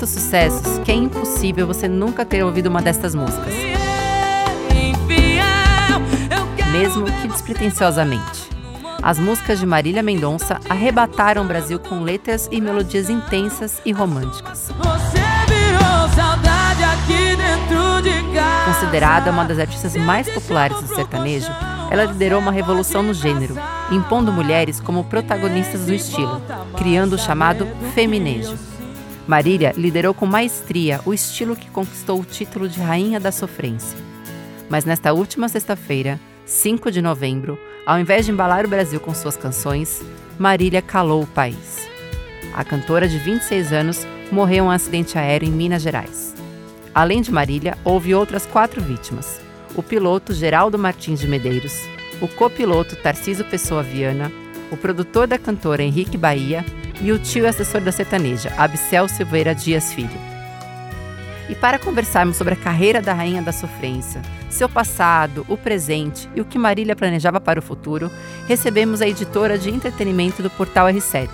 tantos sucessos que é impossível você nunca ter ouvido uma destas músicas. Mesmo que despretensiosamente. As músicas de Marília Mendonça arrebataram o Brasil com letras e melodias intensas e românticas. Considerada uma das artistas mais populares do sertanejo, ela liderou uma revolução no gênero, impondo mulheres como protagonistas do estilo, criando o chamado feminejo. Marília liderou com maestria o estilo que conquistou o título de Rainha da Sofrência. Mas nesta última sexta-feira, 5 de novembro, ao invés de embalar o Brasil com suas canções, Marília calou o país. A cantora de 26 anos morreu em um acidente aéreo em Minas Gerais. Além de Marília, houve outras quatro vítimas: o piloto Geraldo Martins de Medeiros, o copiloto Tarciso Pessoa Viana, o produtor da cantora Henrique Bahia e o tio e assessor da sertaneja, Abcel Silveira Dias Filho. E para conversarmos sobre a carreira da Rainha da Sofrência, seu passado, o presente e o que Marília planejava para o futuro, recebemos a editora de entretenimento do portal R7,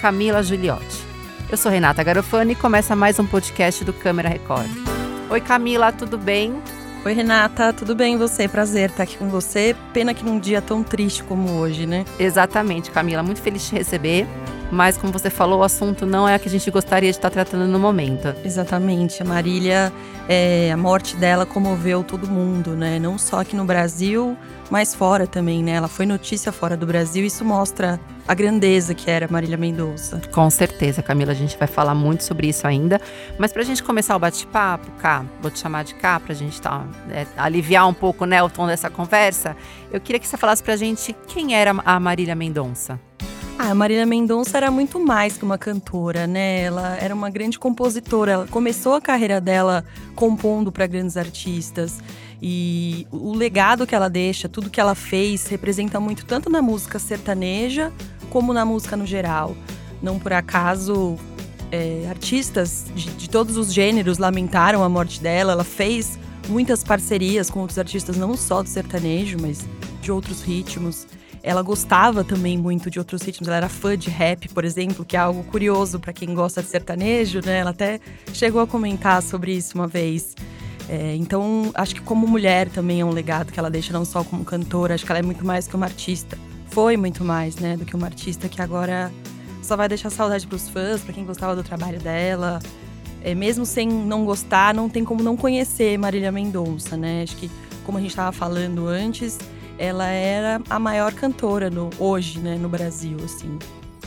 Camila Giuliotti. Eu sou Renata Garofani e começa mais um podcast do Câmara Record. Oi Camila, tudo bem? Oi Renata, tudo bem você? Prazer estar aqui com você. Pena que num dia tão triste como hoje, né? Exatamente, Camila. Muito feliz de te receber. Mas, como você falou, o assunto não é a que a gente gostaria de estar tratando no momento. Exatamente. A Marília, é, a morte dela comoveu todo mundo, né? Não só aqui no Brasil, mas fora também, né? Ela foi notícia fora do Brasil. Isso mostra a grandeza que era Marília Mendonça. Com certeza, Camila. A gente vai falar muito sobre isso ainda. Mas para a gente começar o bate-papo, Cá, vou te chamar de Cá para a gente tá, é, aliviar um pouco né, o tom dessa conversa, eu queria que você falasse para a gente quem era a Marília Mendonça. Ah, a Marília Mendonça era muito mais que uma cantora, né? Ela era uma grande compositora. Ela começou a carreira dela compondo para grandes artistas. E o legado que ela deixa, tudo que ela fez, representa muito tanto na música sertaneja como na música no geral. Não por acaso, é, artistas de, de todos os gêneros lamentaram a morte dela. Ela fez muitas parcerias com outros artistas, não só do sertanejo, mas de outros ritmos. Ela gostava também muito de outros ritmos. Ela era fã de rap, por exemplo, que é algo curioso para quem gosta de sertanejo, né? Ela até chegou a comentar sobre isso uma vez. É, então, acho que como mulher também é um legado que ela deixa, não só como cantora. Acho que ela é muito mais que uma artista. Foi muito mais, né, do que uma artista que agora só vai deixar saudade para os fãs, para quem gostava do trabalho dela. É, mesmo sem não gostar, não tem como não conhecer Marília Mendonça, né? Acho que, como a gente estava falando antes, ela era a maior cantora no, hoje, né, no Brasil, assim.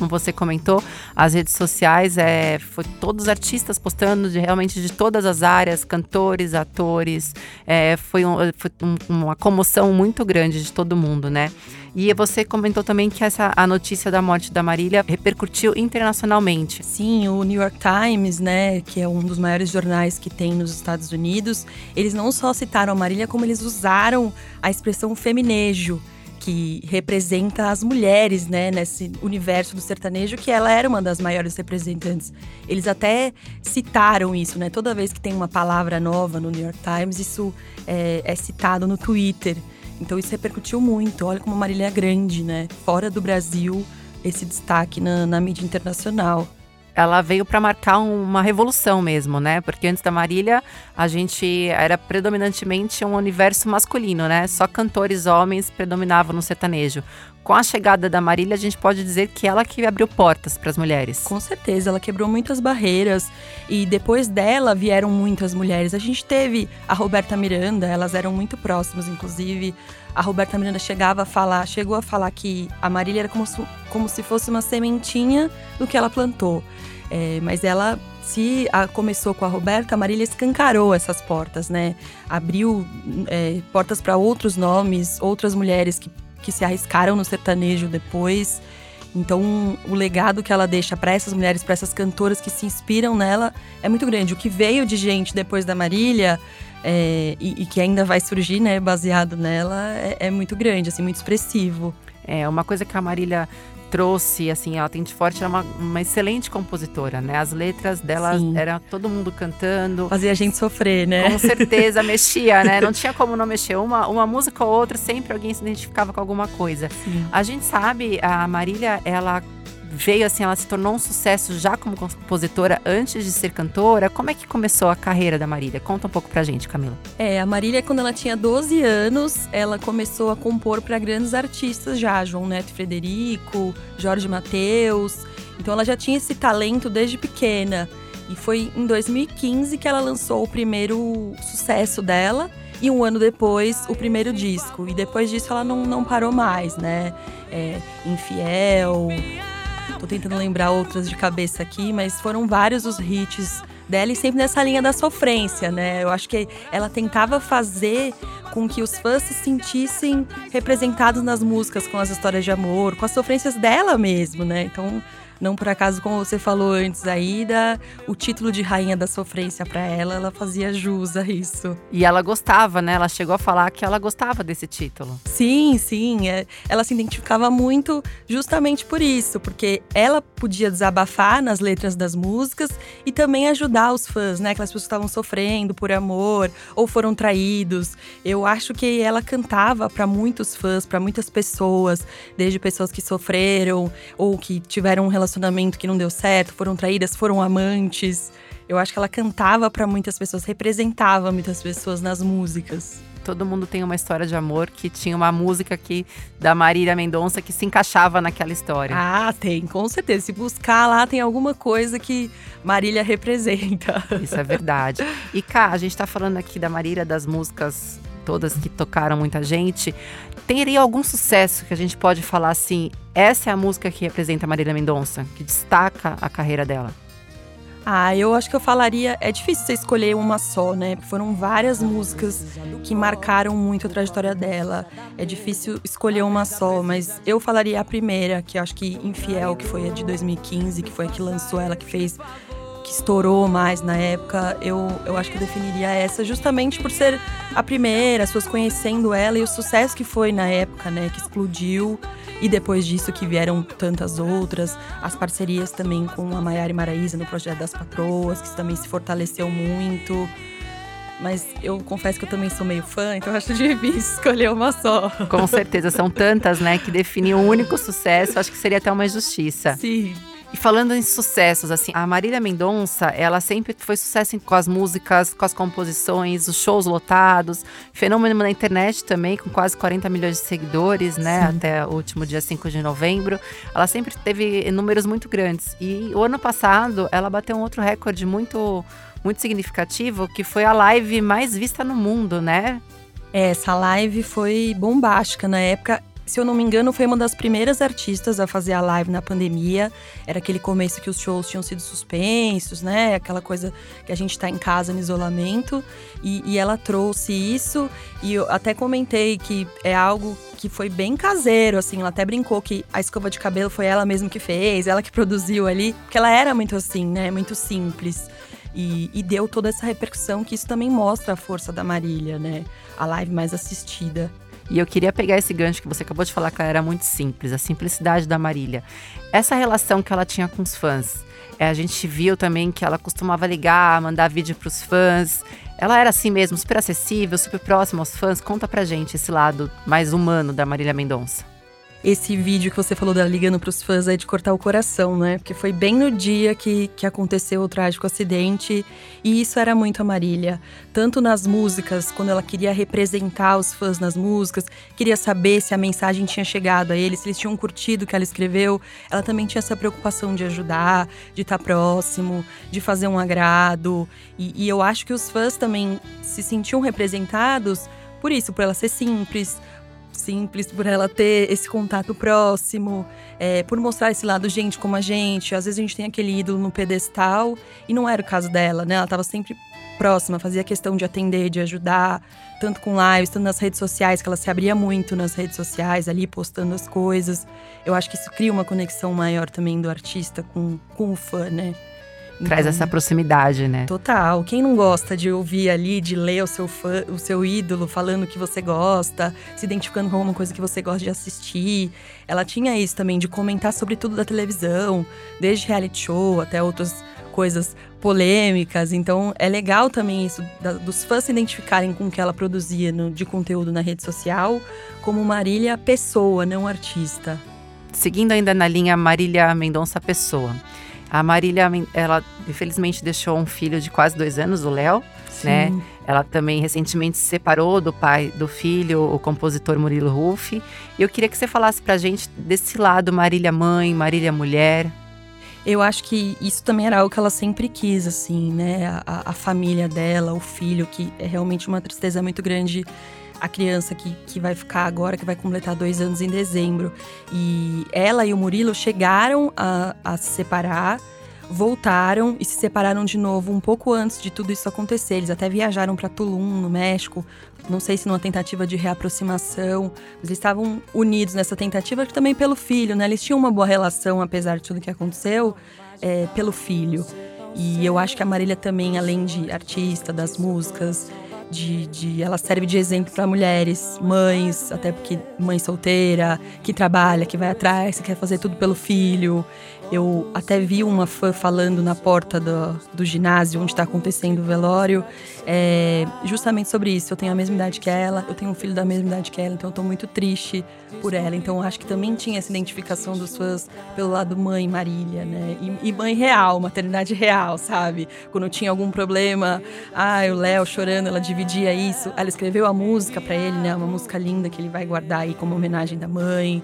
Como você comentou, as redes sociais é, foi todos os artistas postando de, realmente de todas as áreas, cantores, atores. É, foi, um, foi um, uma comoção muito grande de todo mundo, né? E você comentou também que essa, a notícia da morte da Marília repercutiu internacionalmente. Sim, o New York Times, né, que é um dos maiores jornais que tem nos Estados Unidos, eles não só citaram a Marília, como eles usaram a expressão feminejo que representa as mulheres, né, nesse universo do sertanejo, que ela era uma das maiores representantes. Eles até citaram isso, né? Toda vez que tem uma palavra nova no New York Times, isso é, é citado no Twitter. Então isso repercutiu muito. Olha como Marília é grande, né? Fora do Brasil, esse destaque na, na mídia internacional ela veio para marcar uma revolução mesmo, né? Porque antes da Marília, a gente era predominantemente um universo masculino, né? Só cantores homens predominavam no sertanejo. Com a chegada da Marília, a gente pode dizer que ela que abriu portas para as mulheres. Com certeza, ela quebrou muitas barreiras e depois dela vieram muitas mulheres. A gente teve a Roberta Miranda, elas eram muito próximas, inclusive. A Roberta Miranda chegava a falar, chegou a falar que a Marília era como se, como se fosse uma sementinha do que ela plantou. É, mas ela se a, começou com a Roberta, a Marília escancarou essas portas, né? Abriu é, portas para outros nomes, outras mulheres que, que se arriscaram no sertanejo depois. Então, o legado que ela deixa para essas mulheres, para essas cantoras que se inspiram nela, é muito grande. O que veio de gente depois da Marília é, e, e, que ainda vai surgir, né, baseado nela, é, é muito grande, assim, muito expressivo. É, uma coisa que a Marília trouxe, assim, ela tem de forte, ela é uma, uma excelente compositora, né? As letras dela Sim. era todo mundo cantando. Fazia a gente sofrer, né? Com certeza, mexia, né? Não tinha como não mexer. Uma, uma música ou outra, sempre alguém se identificava com alguma coisa. Sim. A gente sabe, a Marília, ela veio assim, ela se tornou um sucesso já como compositora antes de ser cantora. Como é que começou a carreira da Marília? Conta um pouco pra gente, Camila. É, a Marília, quando ela tinha 12 anos, ela começou a compor para grandes artistas já, João Neto Frederico, Jorge Mateus. Então ela já tinha esse talento desde pequena. E foi em 2015 que ela lançou o primeiro sucesso dela. E um ano depois, o primeiro disco. E depois disso, ela não, não parou mais, né? É, Infiel. Tô tentando lembrar outras de cabeça aqui, mas foram vários os hits dela e sempre nessa linha da sofrência, né? Eu acho que ela tentava fazer com que os fãs se sentissem representados nas músicas com as histórias de amor, com as sofrências dela mesmo, né? Então, não por acaso, como você falou antes aí, da, o título de Rainha da Sofrência para ela, ela fazia jus a isso. E ela gostava, né? Ela chegou a falar que ela gostava desse título. Sim, sim. É, ela se identificava muito justamente por isso, porque ela podia desabafar nas letras das músicas e também ajudar os fãs, né? Aquelas pessoas que estavam sofrendo por amor ou foram traídos. Eu acho que ela cantava para muitos fãs, para muitas pessoas, desde pessoas que sofreram ou que tiveram um relacionamento relacionamento que não deu certo, foram traídas, foram amantes. Eu acho que ela cantava para muitas pessoas, representava muitas pessoas nas músicas. Todo mundo tem uma história de amor que tinha uma música que da Marília Mendonça que se encaixava naquela história. Ah, tem, com certeza. Se buscar lá, tem alguma coisa que Marília representa. Isso é verdade. E cá, a gente tá falando aqui da Marília, das músicas todas que tocaram muita gente. Teria algum sucesso que a gente pode falar assim? Essa é a música que representa Marília Mendonça, que destaca a carreira dela. Ah, eu acho que eu falaria. É difícil você escolher uma só, né? Foram várias músicas que marcaram muito a trajetória dela. É difícil escolher uma só, mas eu falaria a primeira, que acho que Infiel, que foi a de 2015, que foi a que lançou ela, que fez que estourou mais na época, eu, eu acho que eu definiria essa justamente por ser a primeira, as pessoas conhecendo ela e o sucesso que foi na época, né? Que explodiu. E depois disso que vieram tantas outras, as parcerias também com a Maiara e Maraísa no projeto das patroas, que também se fortaleceu muito. Mas eu confesso que eu também sou meio fã, então acho difícil escolher uma só. Com certeza, são tantas, né, que definiam um único sucesso. Acho que seria até uma injustiça. Sim. E falando em sucessos, assim, a Marília Mendonça, ela sempre foi sucesso com as músicas, com as composições, os shows lotados, fenômeno na internet também, com quase 40 milhões de seguidores, né, Sim. até o último dia 5 de novembro. Ela sempre teve números muito grandes. E o ano passado, ela bateu um outro recorde muito muito significativo, que foi a live mais vista no mundo, né? Essa live foi bombástica na época se eu não me engano, foi uma das primeiras artistas a fazer a live na pandemia. Era aquele começo que os shows tinham sido suspensos, né? Aquela coisa que a gente tá em casa no isolamento. E, e ela trouxe isso. E eu até comentei que é algo que foi bem caseiro, assim. Ela até brincou que a escova de cabelo foi ela mesma que fez, ela que produziu ali. Porque ela era muito assim, né? Muito simples. E, e, deu toda essa repercussão que isso também mostra a força da Marília, né? A live mais assistida. E eu queria pegar esse gancho que você acabou de falar que era muito simples, a simplicidade da Marília. Essa relação que ela tinha com os fãs. É, a gente viu também que ela costumava ligar, mandar vídeo para os fãs. Ela era assim mesmo, super acessível, super próxima aos fãs. Conta pra gente esse lado mais humano da Marília Mendonça esse vídeo que você falou da ligando pros fãs é de cortar o coração, né? Porque foi bem no dia que, que aconteceu o trágico acidente e isso era muito a Marília. Tanto nas músicas, quando ela queria representar os fãs nas músicas, queria saber se a mensagem tinha chegado a eles, se eles tinham curtido o que ela escreveu. Ela também tinha essa preocupação de ajudar, de estar próximo, de fazer um agrado. E, e eu acho que os fãs também se sentiam representados por isso, por ela ser simples, simples, por ela ter esse contato próximo, é, por mostrar esse lado gente como a gente. Às vezes a gente tem aquele ídolo no pedestal e não era o caso dela, né? Ela estava sempre próxima, fazia questão de atender, de ajudar, tanto com lives, tanto nas redes sociais, que ela se abria muito nas redes sociais, ali postando as coisas. Eu acho que isso cria uma conexão maior também do artista com, com o fã, né? Traz essa proximidade, né? Total. Quem não gosta de ouvir ali, de ler o seu fã, o seu ídolo falando que você gosta, se identificando com alguma coisa que você gosta de assistir. Ela tinha isso também, de comentar sobre tudo da televisão, desde reality show até outras coisas polêmicas. Então é legal também isso da, dos fãs se identificarem com o que ela produzia no, de conteúdo na rede social, como Marília pessoa, não artista. seguindo ainda na linha Marília Mendonça Pessoa. A Marília, ela infelizmente deixou um filho de quase dois anos, o Léo, né? Ela também recentemente se separou do pai do filho, o compositor Murilo Ruff. E eu queria que você falasse pra gente desse lado Marília mãe, Marília mulher. Eu acho que isso também era algo que ela sempre quis, assim, né? A, a família dela, o filho, que é realmente uma tristeza muito grande. A criança que, que vai ficar agora, que vai completar dois anos em dezembro. E ela e o Murilo chegaram a, a se separar voltaram e se separaram de novo um pouco antes de tudo isso acontecer. Eles até viajaram para Tulum, no México, não sei se numa tentativa de reaproximação. Eles estavam unidos nessa tentativa também pelo filho, né? Eles tinham uma boa relação, apesar de tudo que aconteceu, é, pelo filho. E eu acho que a Marília também, além de artista das músicas, de, de, ela serve de exemplo para mulheres, mães, até porque mãe solteira, que trabalha, que vai atrás, que quer fazer tudo pelo filho. Eu até vi uma fã falando na porta do, do ginásio onde está acontecendo o velório, é, justamente sobre isso. Eu tenho a mesma idade que ela, eu tenho um filho da mesma idade que ela, então eu estou muito triste por ela. Então acho que também tinha essa identificação dos fãs pelo lado mãe Marília, né? E, e mãe real, maternidade real, sabe? Quando tinha algum problema, ah, o Léo chorando, ela dividia isso. Ela escreveu a música para ele, né? Uma música linda que ele vai guardar aí como homenagem da mãe.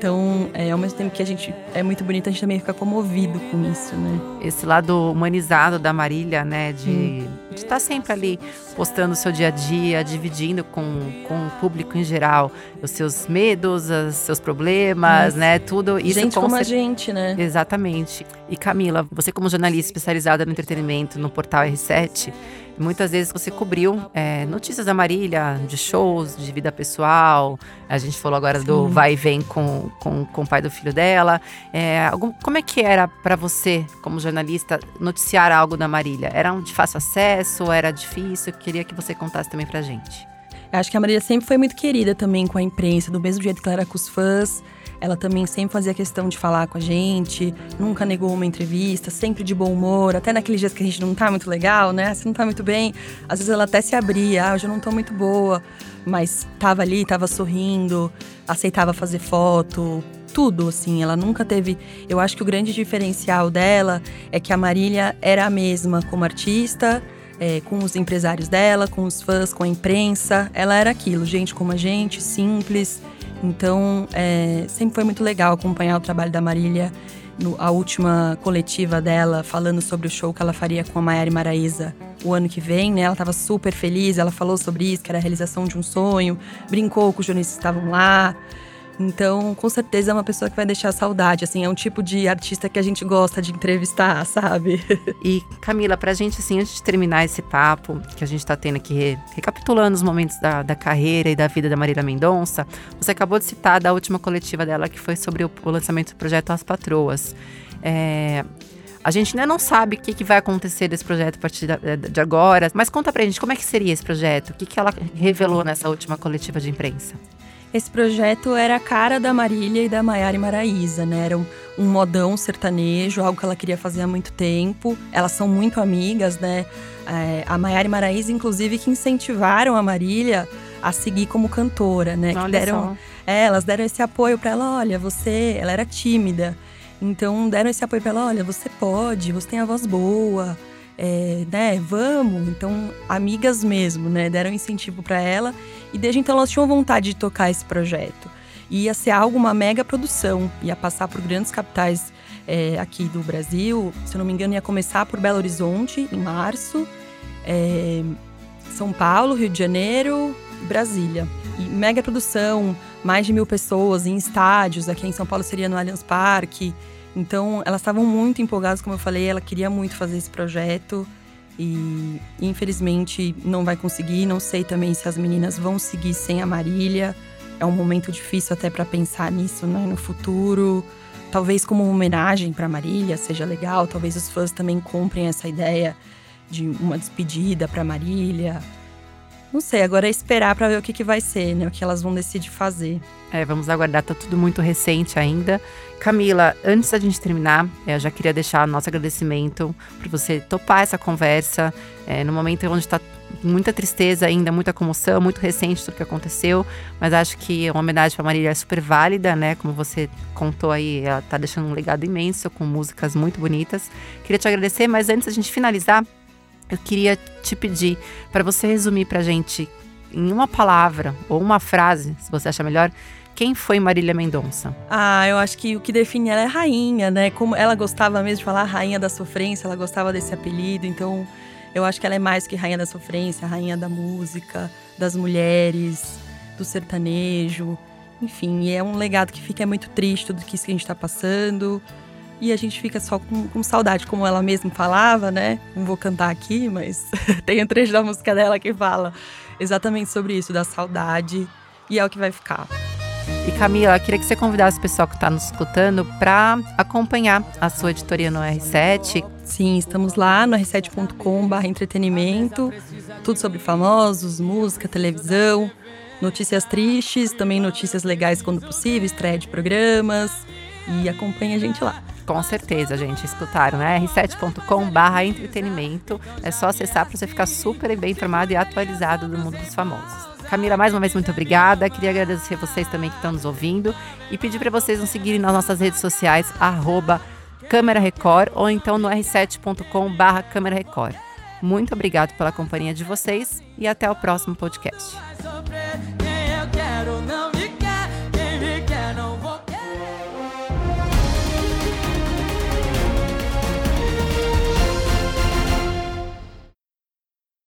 Então, é, ao mesmo tempo que a gente é muito bonito, a gente também fica comovido com isso, né? Esse lado humanizado da Marília, né? De hum. estar tá sempre ali postando o seu dia a dia, dividindo com, com o público em geral os seus medos, os seus problemas, né? Tudo isso. Gente como a gente, né? Exatamente. E Camila, você como jornalista especializada no entretenimento no portal R7, Muitas vezes você cobriu é, notícias da Marília, de shows, de vida pessoal. A gente falou agora Sim. do vai e vem com, com, com o pai do filho dela. É, algum, como é que era para você, como jornalista, noticiar algo da Marília? Era um de fácil acesso? Era difícil? Eu queria que você contasse também pra gente. Eu acho que a Marília sempre foi muito querida também com a imprensa, do mesmo jeito que ela era com os fãs. Ela também sempre fazia questão de falar com a gente, nunca negou uma entrevista, sempre de bom humor, até naqueles dias que a gente não tá muito legal, né? Você não tá muito bem. Às vezes ela até se abria, ah, hoje eu não tô muito boa, mas tava ali, tava sorrindo, aceitava fazer foto, tudo, assim. Ela nunca teve. Eu acho que o grande diferencial dela é que a Marília era a mesma como artista. É, com os empresários dela, com os fãs, com a imprensa. Ela era aquilo, gente como a gente, simples, então, é, sempre foi muito legal acompanhar o trabalho da Marília. No, a última coletiva dela, falando sobre o show que ela faria com a Maiara Maraíza o ano que vem, né? Ela estava super feliz, ela falou sobre isso, que era a realização de um sonho, brincou com os jornalistas que estavam lá. Então, com certeza é uma pessoa que vai deixar saudade, assim, é um tipo de artista que a gente gosta de entrevistar, sabe? E Camila, pra gente, assim, antes de terminar esse papo que a gente tá tendo aqui, recapitulando os momentos da, da carreira e da vida da Marília Mendonça, você acabou de citar da última coletiva dela, que foi sobre o, o lançamento do projeto As Patroas. É, a gente ainda não sabe o que, que vai acontecer desse projeto a partir de agora, mas conta pra gente como é que seria esse projeto, o que, que ela revelou nessa última coletiva de imprensa. Esse projeto era a cara da Marília e da Maiara Maraíza, né? Era um, um, modão sertanejo, algo que ela queria fazer há muito tempo. Elas são muito amigas, né? É, a Maiara e Maraíza, inclusive, que incentivaram a Marília a seguir como cantora, né? Olha que deram, é, elas deram esse apoio para ela. Olha, você, ela era tímida, então deram esse apoio para ela. Olha, você pode, você tem a voz boa é, né, vamos. Então, amigas mesmo, né, deram incentivo para ela. E desde então elas tinham vontade de tocar esse projeto. E ia ser algo, uma mega produção, ia passar por grandes capitais é, aqui do Brasil. Se eu não me engano, ia começar por Belo Horizonte, em março, é, São Paulo, Rio de Janeiro e Brasília. E mega produção, mais de mil pessoas em estádios. Aqui em São Paulo seria no Allianz Parque. Então, elas estavam muito empolgadas, como eu falei, ela queria muito fazer esse projeto e infelizmente não vai conseguir. Não sei também se as meninas vão seguir sem a Marília. É um momento difícil até para pensar nisso, né, no futuro. Talvez como uma homenagem para Marília seja legal, talvez os fãs também comprem essa ideia de uma despedida para Marília. Não sei, agora é esperar para ver o que, que vai ser, né? O que elas vão decidir fazer. É, vamos aguardar, tá tudo muito recente ainda. Camila, antes da gente terminar, é, eu já queria deixar nosso agradecimento por você topar essa conversa. É, no momento onde está muita tristeza ainda, muita comoção, muito recente tudo que aconteceu, mas acho que uma homenagem para Marília é super válida, né? Como você contou aí, ela tá deixando um legado imenso com músicas muito bonitas. Queria te agradecer, mas antes da gente finalizar, eu queria te pedir para você resumir para a gente em uma palavra ou uma frase, se você achar melhor, quem foi Marília Mendonça? Ah, eu acho que o que define ela é rainha, né? Como ela gostava mesmo de falar rainha da sofrência, ela gostava desse apelido, então eu acho que ela é mais que rainha da sofrência, rainha da música, das mulheres, do sertanejo, enfim, é um legado que fica muito triste tudo que isso que a gente está passando. E a gente fica só com, com, saudade, como ela mesma falava, né? Não vou cantar aqui, mas tem um trecho da música dela que fala exatamente sobre isso, da saudade, e é o que vai ficar. E Camila, queria que você convidasse o pessoal que está nos escutando para acompanhar a sua editoria no R7. Sim, estamos lá no r7.com.br entretenimento, tudo sobre famosos, música, televisão, notícias tristes, também notícias legais quando possível, estreia de programas e acompanhe a gente lá. Com certeza, gente, escutaram, né? r7.com/barra entretenimento. É só acessar para você ficar super bem informado e atualizado do mundo dos famosos. Camila, mais uma vez, muito obrigada. Queria agradecer vocês também que estão nos ouvindo e pedir para vocês nos seguirem nas nossas redes sociais, arroba Câmera Record, ou então no r7.com/barra Câmera Record. Muito obrigado pela companhia de vocês e até o próximo podcast.